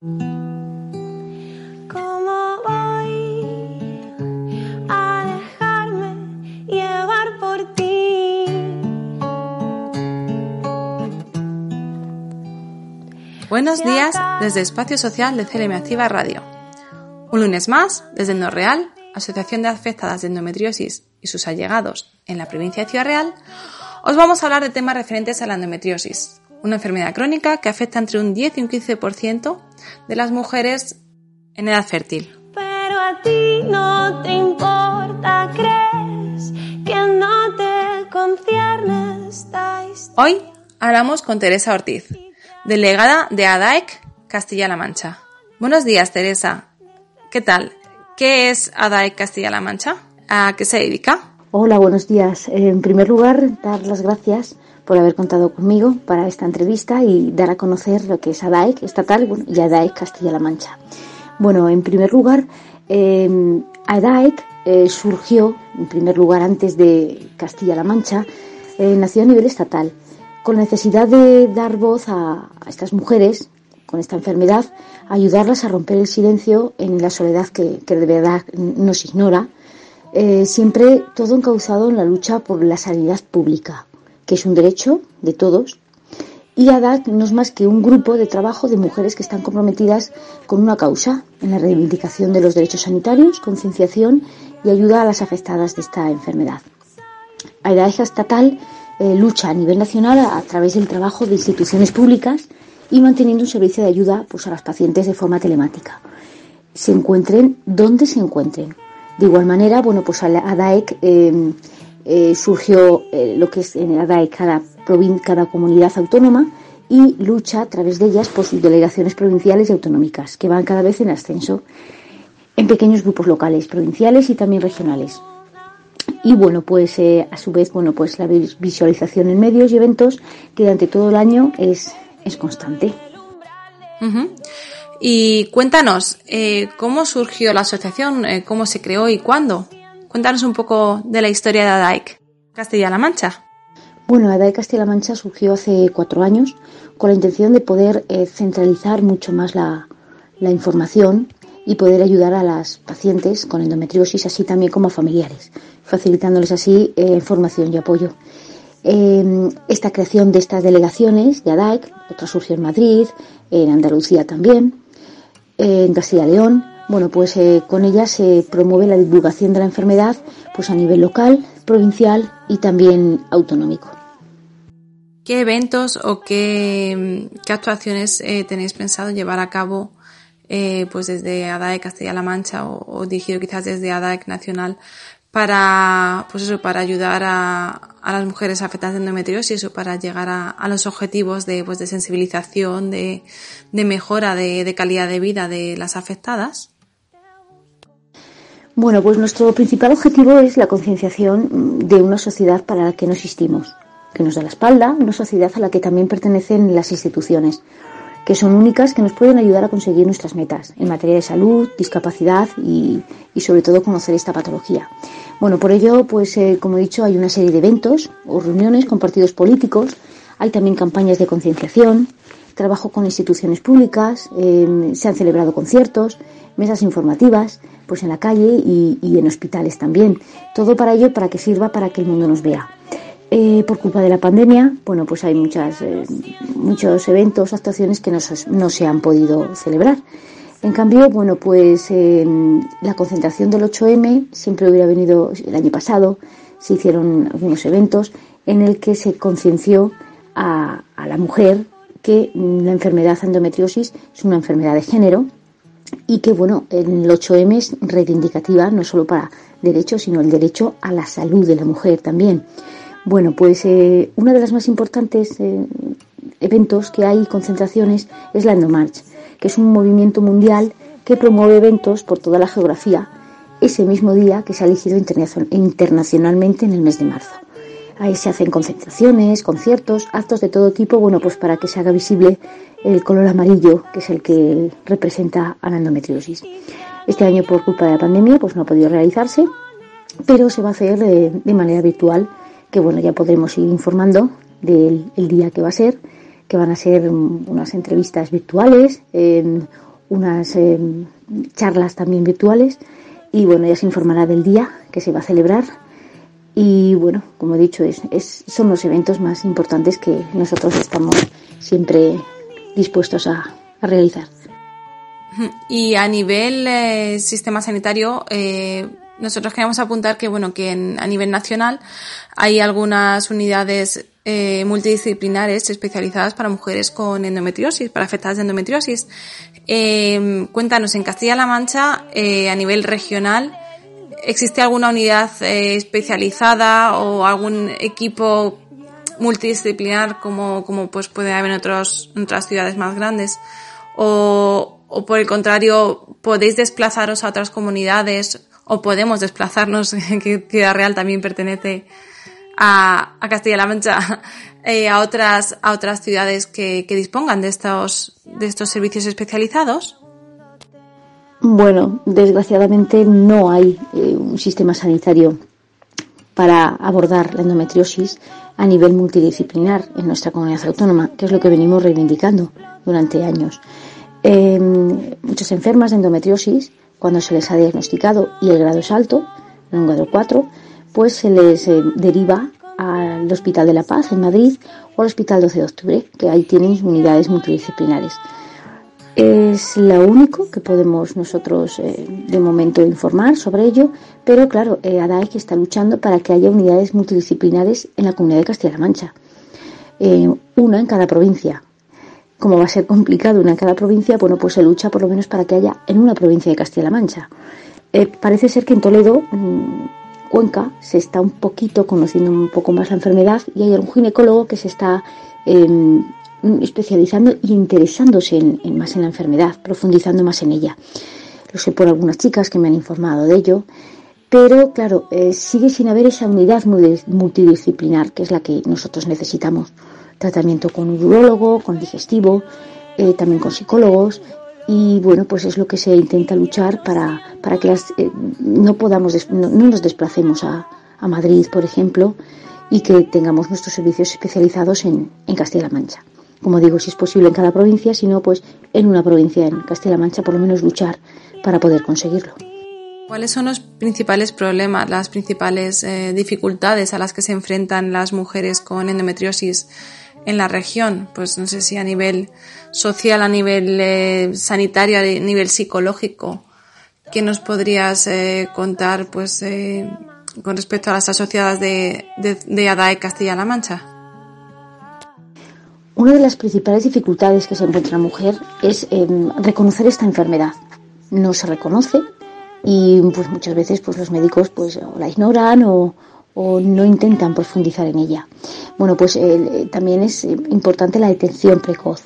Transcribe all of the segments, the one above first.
¿Cómo voy a dejarme llevar por ti? Buenos días desde Espacio Social de CLM Activa Radio. Un lunes más, desde el Real, Asociación de Afectadas de Endometriosis y sus allegados en la provincia de Ciudad Real, os vamos a hablar de temas referentes a la endometriosis, una enfermedad crónica que afecta entre un 10 y un 15% de las mujeres en edad fértil. Pero a ti no te importa, crees que no te concierne esta historia. Hoy hablamos con Teresa Ortiz, delegada de ADAEC Castilla-La Mancha. Buenos días, Teresa. ¿Qué tal? ¿Qué es ADAEC Castilla-La Mancha? ¿A qué se dedica? Hola, buenos días. En primer lugar, dar las gracias por haber contado conmigo para esta entrevista y dar a conocer lo que es ADAEC estatal bueno, y ADAEC Castilla-La Mancha. Bueno, en primer lugar, eh, ADAEC surgió, en primer lugar, antes de Castilla-La Mancha, eh, nació a nivel estatal, con la necesidad de dar voz a, a estas mujeres con esta enfermedad, ayudarlas a romper el silencio en la soledad que, que de verdad nos ignora eh, siempre todo encauzado en la lucha por la sanidad pública, que es un derecho de todos. Y ADAC no es más que un grupo de trabajo de mujeres que están comprometidas con una causa en la reivindicación de los derechos sanitarios, concienciación y ayuda a las afectadas de esta enfermedad. ADAEJA estatal eh, lucha a nivel nacional a, a, través del trabajo de instituciones públicas y manteniendo un servicio de ayuda pues, a las pacientes de forma telemática. Se encuentren donde se encuentren, de igual manera, bueno, pues ADAEC eh, eh, surgió eh, lo que es en ADAEC cada, cada comunidad autónoma y lucha a través de ellas por sus delegaciones provinciales y autonómicas, que van cada vez en ascenso en pequeños grupos locales, provinciales y también regionales. Y bueno, pues eh, a su vez, bueno, pues la visualización en medios y eventos que durante todo el año es, es constante. Y cuéntanos, eh, ¿cómo surgió la asociación? ¿Cómo se creó y cuándo? Cuéntanos un poco de la historia de ADAIC Castilla-La Mancha. Bueno, ADAIC Castilla-La Mancha surgió hace cuatro años con la intención de poder eh, centralizar mucho más la, información y poder ayudar a las pacientes con endometriosis, así también como a familiares, facilitándoles así información y apoyo. esta creación de estas delegaciones de ADAIC, otra surgió en Madrid, en Andalucía también, en Castilla y León, bueno, pues eh, con ella se promueve la divulgación de la enfermedad pues a nivel local, provincial y también autonómico. ¿Qué eventos o qué, actuaciones eh, tenéis pensado llevar a cabo eh, pues desde ADAEC Castilla-La Mancha o, o, dirigido quizás desde ADAEC Nacional para pues eso para ayudar a, las mujeres afectadas de endometriosis o para llegar a, los objetivos de pues de sensibilización de, mejora de, calidad de vida de las afectadas bueno pues nuestro principal objetivo es la concienciación de una sociedad para la que no existimos que nos da la espalda una sociedad a la que también pertenecen las instituciones que son únicas que nos pueden ayudar a conseguir nuestras metas en materia de salud, discapacidad y, y sobre todo conocer esta patología. Bueno, por ello, pues eh, como he dicho, hay una serie de eventos o reuniones con partidos políticos, hay también campañas de concienciación, trabajo con instituciones públicas, eh, se han celebrado conciertos, mesas informativas, pues en la calle y, en hospitales también. Todo para ello, para que sirva para que el mundo nos vea. Eh, por culpa de la pandemia, bueno, pues hay muchas, eh, muchos eventos, actuaciones que no, no, se han podido celebrar. En cambio, bueno, pues la concentración del 8M siempre hubiera venido el año pasado, se hicieron algunos eventos en el que se conciencia a, a, la mujer que la enfermedad endometriosis es una enfermedad de género y que, bueno, el 8M es reivindicativa no solo para derechos, sino el derecho a la salud de la mujer también. Bueno, pues eh, una de las más importantes eh, eventos que hay, concentraciones, es la Endomarch, que es un movimiento mundial que promueve eventos por toda la geografía ese mismo día que se ha elegido internacionalmente en el mes de marzo. Ahí se hacen concentraciones, conciertos, actos de todo tipo, bueno, pues para que se haga visible el color amarillo, que es el que representa a la endometriosis. Este año, por culpa de la pandemia, pues no ha podido realizarse, pero se va a hacer eh, de manera virtual que bueno, ya podremos ir informando del el día que va a ser, que van a ser unas entrevistas virtuales, eh, unas eh, charlas también virtuales y bueno, ya se informará del día que se va a celebrar y bueno, como he dicho, es, son los eventos más importantes que nosotros estamos siempre dispuestos a, realizar. Y a nivel eh, sistema sanitario, eh, nosotros queremos apuntar que bueno que a nivel nacional hay algunas unidades eh, multidisciplinares especializadas para mujeres con endometriosis, para afectadas de endometriosis. Eh, cuéntanos, en Castilla-La Mancha, a nivel regional, ¿existe alguna unidad especializada o algún equipo multidisciplinar como, como pues puede haber en, otros, en otras ciudades más grandes? O, o por el contrario, podéis desplazaros a otras comunidades o podemos desplazarnos, que Ciudad Real también pertenece a, a Castilla-La Mancha, eh, a otras, a otras ciudades que, que, dispongan de estos, de estos servicios especializados? Bueno, desgraciadamente no hay eh, un sistema sanitario para abordar la endometriosis a nivel multidisciplinar en nuestra comunidad autónoma, que es lo que venimos reivindicando durante años. Eh, muchas enfermas de endometriosis cuando se les ha diagnosticado y el grado es alto, en un grado 4, pues se les eh, deriva al Hospital de la Paz en Madrid o al Hospital 12 de Octubre, que ahí tienen unidades multidisciplinares. Es lo único que podemos nosotros eh, de momento informar sobre ello, pero claro, eh, ADAEC está luchando para que haya unidades multidisciplinares en la comunidad de Castilla-La Mancha, una en cada provincia, como va a ser complicado una en cada provincia, bueno, pues se lucha por lo menos para que haya en una provincia de Castilla-La Mancha. Eh, parece ser que en Toledo, mm, Cuenca, se está un poquito conociendo un poco más la enfermedad y hay algún ginecólogo que se está em, especializando e interesándose en, más en la enfermedad, profundizando más en ella. Lo sé por algunas chicas que me han informado de ello. Pero claro, eh, sigue sin haber esa unidad multidisciplinar que es la que nosotros necesitamos tratamiento con urologo, con digestivo, eh, también con psicólogos y bueno, pues es lo que se intenta luchar para, para que eh, no podamos, no, nos desplacemos a, a, Madrid, por ejemplo, y que tengamos nuestros servicios especializados en, en Castilla-La Mancha. Como digo, si es posible en cada provincia, si no, pues en una provincia en Castilla-La Mancha, por lo menos luchar para poder conseguirlo. ¿Cuáles son los principales problemas, las principales eh, dificultades a las que se enfrentan las mujeres con endometriosis en la región, pues no sé si a nivel social, a nivel eh, sanitario, a nivel psicológico, ¿qué nos podrías eh, contar pues con respecto a las asociadas de, ADAE Castilla-La Mancha? Una de las principales dificultades que se encuentra la mujer es em, reconocer esta enfermedad. No se reconoce y pues muchas veces pues los médicos pues la ignoran o, o no intentan profundizar en ella. Bueno, pues eh, también es eh, importante la detención precoz.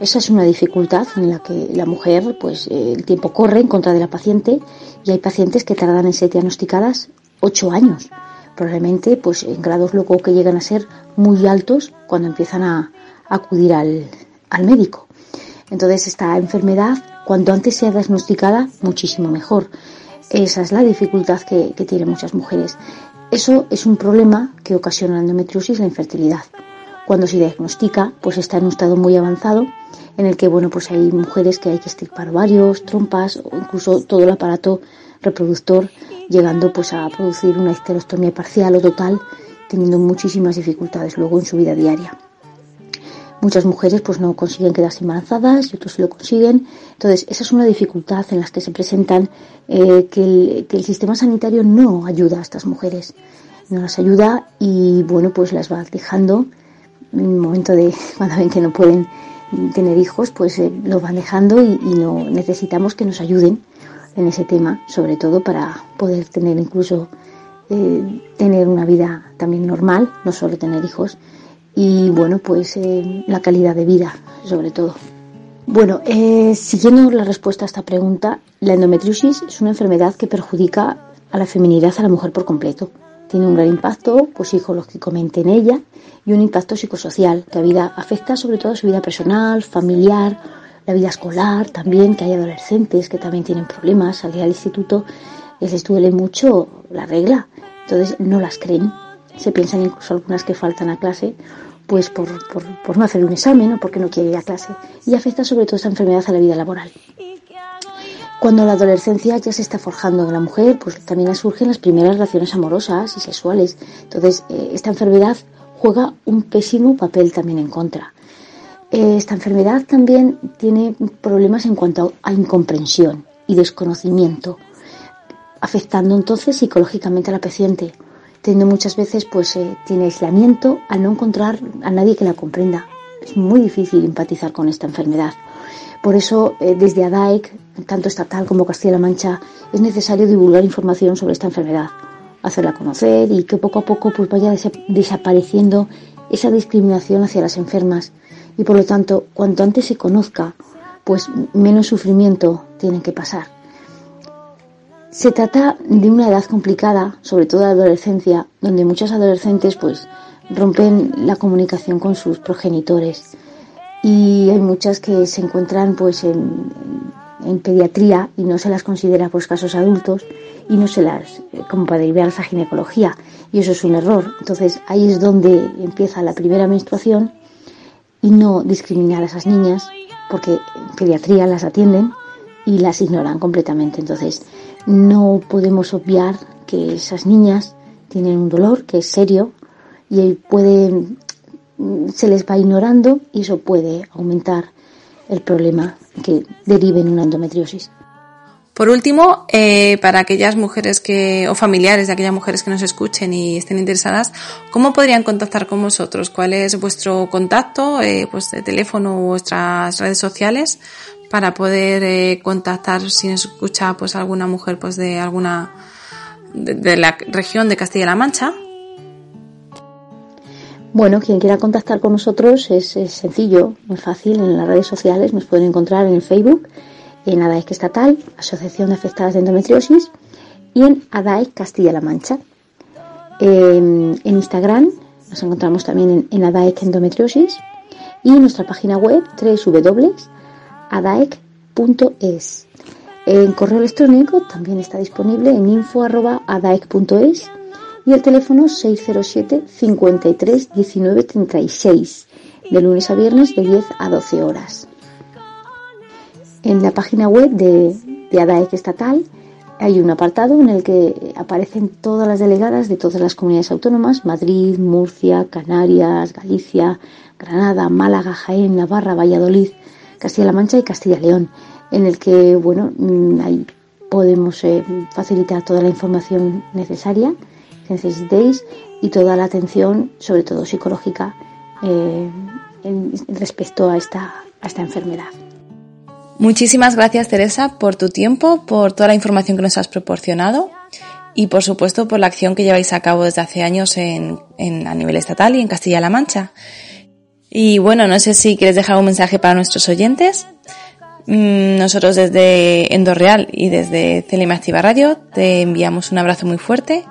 Esa es una dificultad en la que la mujer, pues eh, el tiempo corre en contra de la paciente y hay pacientes que tardan en ser diagnosticadas ocho años, probablemente pues en grados luego que llegan a ser muy altos cuando empiezan a, acudir al, médico. Entonces esta enfermedad, cuanto antes sea diagnosticada, muchísimo mejor. Esa es la dificultad que, que tienen muchas mujeres. Eso es un problema que ocasiona la endometriosis, la infertilidad. Cuando se diagnostica, pues está en un estado muy avanzado en el que, bueno, pues hay mujeres que hay que estirpar varios, trompas o incluso todo el aparato reproductor, llegando pues a producir una histerostomía parcial o total, teniendo muchísimas dificultades luego en su vida diaria. Muchas mujeres pues no consiguen quedarse embarazadas y otros sí lo consiguen. Entonces, esa es una dificultad en las que se presentan eh, que, el, sistema sanitario no ayuda a estas mujeres. No las ayuda y bueno, pues las va dejando en el momento de cuando ven que no pueden tener hijos, pues eh, lo van dejando y, no necesitamos que nos ayuden en ese tema, sobre todo para poder tener incluso eh, tener una vida también normal, no solo tener hijos y bueno, pues eh, la calidad de vida sobre todo. Bueno, eh, siguiendo la respuesta a esta pregunta, la endometriosis es una enfermedad que perjudica a la feminidad a la mujer por completo. Tiene un gran impacto pues, psicológicamente en ella y un impacto psicosocial que a vida, afecta sobre todo a su vida personal, familiar, la vida escolar también, que hay adolescentes que también tienen problemas, salir al instituto les duele mucho la regla, entonces no las creen. Se piensan incluso algunas que faltan a clase pues por, por, no hacer un examen o porque no quiere ir a clase y afecta sobre todo esta enfermedad a la vida laboral. Cuando la adolescencia ya se está forjando en la mujer, pues también surgen las primeras relaciones amorosas y sexuales. Entonces, eh, esta enfermedad juega un pésimo papel también en contra. Eh, esta enfermedad también tiene problemas en cuanto a incomprensión y desconocimiento, afectando entonces psicológicamente a la paciente, teniendo muchas veces pues eh, tiene aislamiento al no encontrar a nadie que la comprenda. Es muy difícil empatizar con esta enfermedad. Por eso, eh, desde ADAEC, tanto estatal como Castilla-La Mancha, es necesario divulgar información sobre esta enfermedad, hacerla conocer y que poco a poco pues, vaya desapareciendo esa discriminación hacia las enfermas. Y por lo tanto, cuanto antes se conozca, pues menos sufrimiento tienen que pasar. Se trata de una edad complicada, sobre todo la adolescencia, donde muchos adolescentes pues rompen la comunicación con sus progenitores. Y hay muchas que se encuentran pues en, pediatría y no se las considera pues casos adultos y no se las como para derivar a ginecología. Y eso es un error. Entonces ahí es donde empieza la primera menstruación y no discriminar a esas niñas porque en pediatría las atienden y las ignoran completamente. Entonces no podemos obviar que esas niñas tienen un dolor que es serio y puede se les va ignorando y eso puede aumentar el problema que derive en una endometriosis. Por último, eh, para aquellas mujeres que, o familiares de aquellas mujeres que nos escuchen y estén interesadas, ¿cómo podrían contactar con vosotros? ¿Cuál es vuestro contacto, eh, pues de teléfono o vuestras redes sociales para poder eh, contactar si nos escucha pues alguna mujer pues de alguna de la región de Castilla-La Mancha bueno, quien quiera contactar con nosotros es, sencillo, muy fácil. En las redes sociales nos pueden encontrar en el Facebook, en ADAEC Estatal, Asociación de Afectadas de Endometriosis, y en ADAEC Castilla-La Mancha. en Instagram nos encontramos también en, en Endometriosis y en nuestra página web www.adaec.es. En correo electrónico también está disponible en info.adaec.es y el teléfono 607 53 19 36, de lunes a viernes de 10 a 12 horas. En la página web de, de ADAEC Estatal hay un apartado en el que aparecen todas las delegadas de todas las comunidades autónomas, Madrid, Murcia, Canarias, Galicia, Granada, Málaga, Jaén, Navarra, Valladolid, Castilla-La Mancha y Castilla-León, en el que bueno, mm, ahí podemos eh, facilitar toda la información necesaria necesitéis y toda la atención, sobre todo psicológica, eh, en, respecto a esta, a esta enfermedad. Muchísimas gracias Teresa por tu tiempo, por toda la información que nos has proporcionado y por supuesto por la acción que lleváis a cabo desde hace años en a nivel estatal y en Castilla-La Mancha. Y bueno, no sé si quieres dejar un mensaje para nuestros oyentes. Mm, nosotros desde Endorreal y desde Celima Activa Radio te enviamos un abrazo muy fuerte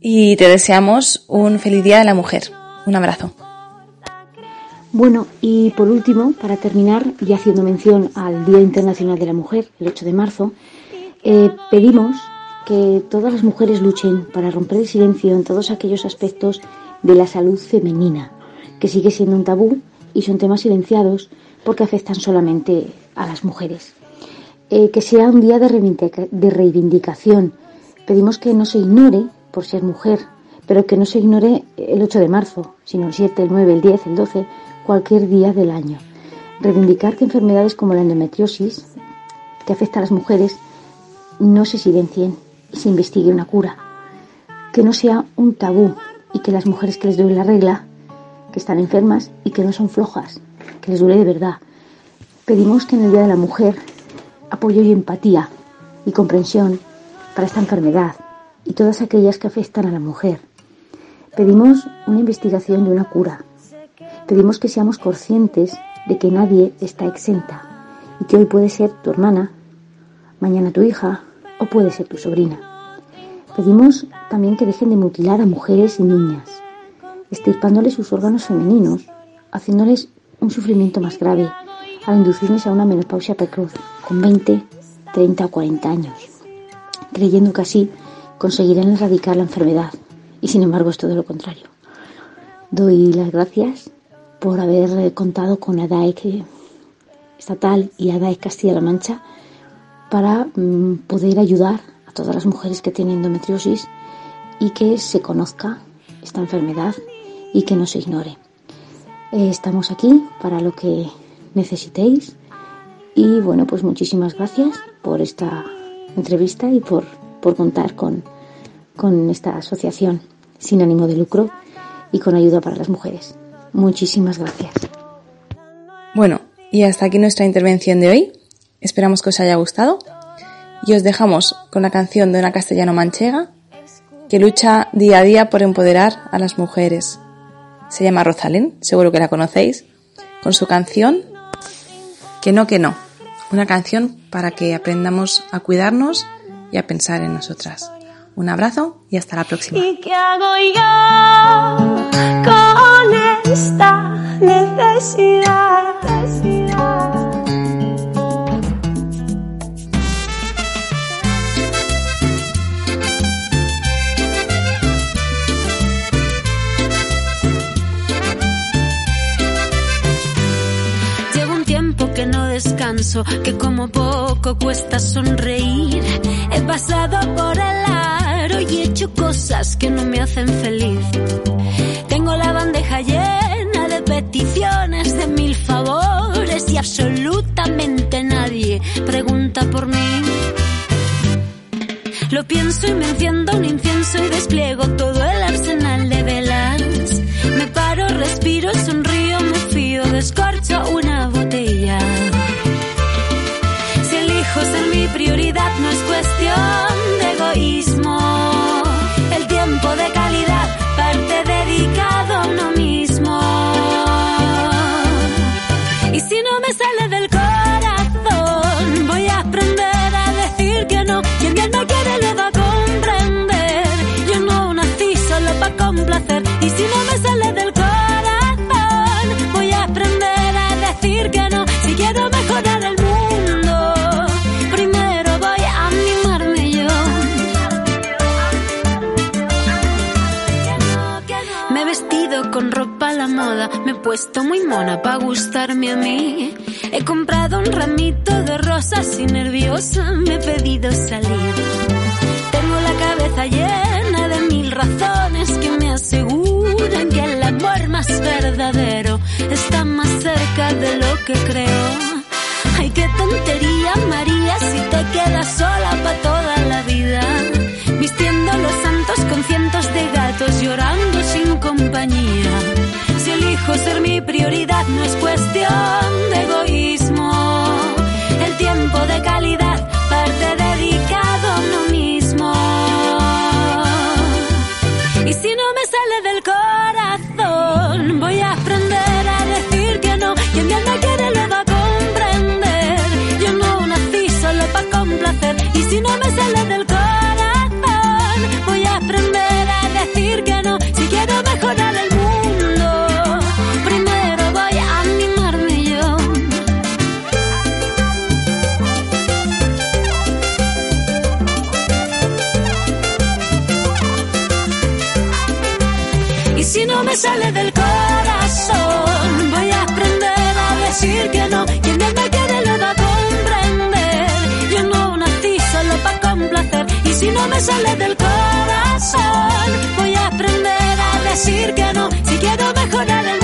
y te deseamos un feliz Día de la Mujer. Un abrazo. Bueno, y por último, para terminar, y haciendo mención al Día Internacional de la Mujer, el 8 de marzo, eh, pedimos que todas las mujeres luchen para romper el silencio en todos aquellos aspectos de la salud femenina, que sigue siendo un tabú y son temas silenciados porque afectan solamente a las mujeres. Eh, que sea un día de reivindicación. Pedimos que no se ignore por ser mujer, pero que no se ignore el 8 de marzo, sino el 7, el 9, el 10, el 12, cualquier día del año. Reivindicar que enfermedades como la endometriosis, que afecta a las mujeres, no se silencien y se investigue una cura. Que no sea un tabú y que las mujeres que les duele la regla, que están enfermas y que no son flojas, que les duele de verdad. Pedimos que en el Día de la Mujer apoyo y empatía y comprensión para esta enfermedad, y todas aquellas que afectan a la mujer. Pedimos una investigación y una cura. Pedimos que seamos conscientes de que nadie está exenta y que hoy puede ser tu hermana, mañana tu hija o puede ser tu sobrina. Pedimos también que dejen de mutilar a mujeres y niñas, estirpándoles sus órganos femeninos, haciéndoles un sufrimiento más grave al inducirles a una menopausia precoz con 20, 30 o 40 años, creyendo que así conseguirán erradicar la enfermedad y sin embargo es todo lo contrario. Doy las gracias por haber contado con ADAEC estatal y ADAEC Castilla-La Mancha para mm, poder ayudar a todas las mujeres que tienen endometriosis y que se conozca esta enfermedad y que no se ignore. Eh, estamos aquí para lo que necesitéis y bueno, pues muchísimas gracias por esta entrevista y por, por contar con, con esta asociación sin ánimo de lucro y con ayuda para las mujeres. Muchísimas gracias. Bueno, y hasta aquí nuestra intervención de hoy. Esperamos que os haya gustado. Y os dejamos con la canción de una castellano manchega que lucha día a día por empoderar a las mujeres. Se llama Rosalén, seguro que la conocéis, con su canción Que no, que no. Una canción para que aprendamos a cuidarnos y a pensar en nosotras. Un abrazo y hasta la próxima. Descanso, que como poco cuesta sonreír. He pasado por el aro y he hecho cosas que no me hacen feliz. Tengo la bandeja llena de peticiones, de mil favores y absolutamente nadie pregunta por mí. Lo pienso y me enciendo un incienso y despliego todo el arsenal de velas. Me paro, respiro, sonrío, me fío, descorcho una botella. Prioridad no es cuestión con ropa a la moda, me he puesto muy mona para gustarme a mí. He comprado un ramito de rosas y nerviosa me he pedido salir. Tengo la cabeza llena de mil razones que me aseguran que el amor más verdadero está más cerca de lo que creo. Ay, qué tontería, María, si te quedas sola para toda la vida. Vistiendo los santos con cientos de gatos llorando sin compañía. Ser mi prioridad no es cuestión me sale del corazón. Voy a aprender a decir que no. Quien bien me quiere lo va a comprender. Yo no nací solo para complacer. Y si no me sale del corazón, voy a aprender a decir que no. Si quiero mejorar el